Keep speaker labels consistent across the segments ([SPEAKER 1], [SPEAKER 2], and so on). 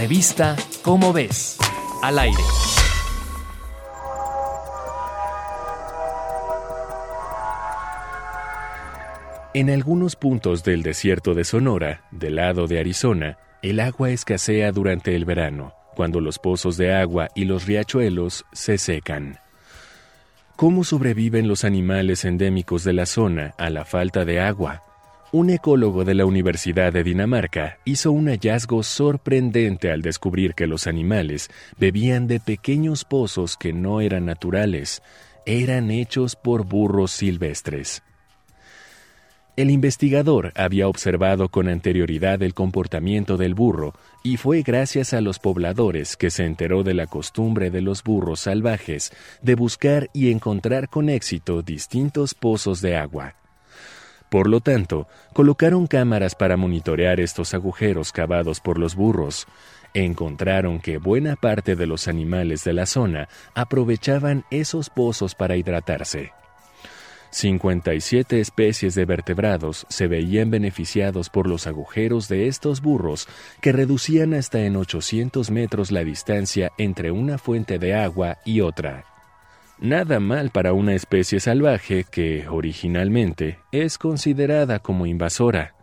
[SPEAKER 1] Revista Cómo ves, al aire.
[SPEAKER 2] En algunos puntos del desierto de Sonora, del lado de Arizona, el agua escasea durante el verano, cuando los pozos de agua y los riachuelos se secan. ¿Cómo sobreviven los animales endémicos de la zona a la falta de agua? Un ecólogo de la Universidad de Dinamarca hizo un hallazgo sorprendente al descubrir que los animales bebían de pequeños pozos que no eran naturales, eran hechos por burros silvestres. El investigador había observado con anterioridad el comportamiento del burro y fue gracias a los pobladores que se enteró de la costumbre de los burros salvajes de buscar y encontrar con éxito distintos pozos de agua. Por lo tanto, colocaron cámaras para monitorear estos agujeros cavados por los burros. Encontraron que buena parte de los animales de la zona aprovechaban esos pozos para hidratarse. 57 especies de vertebrados se veían beneficiados por los agujeros de estos burros que reducían hasta en 800 metros la distancia entre una fuente de agua y otra. Nada mal para una especie salvaje que, originalmente, es considerada como invasora.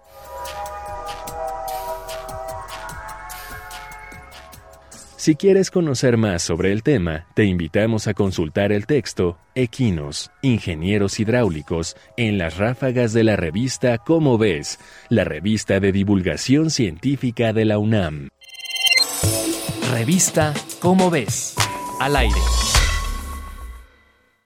[SPEAKER 2] Si quieres conocer más sobre el tema, te invitamos a consultar el texto Equinos, Ingenieros Hidráulicos, en las ráfagas de la revista Cómo ves, la revista de divulgación científica de la UNAM.
[SPEAKER 1] Revista Cómo ves, al aire.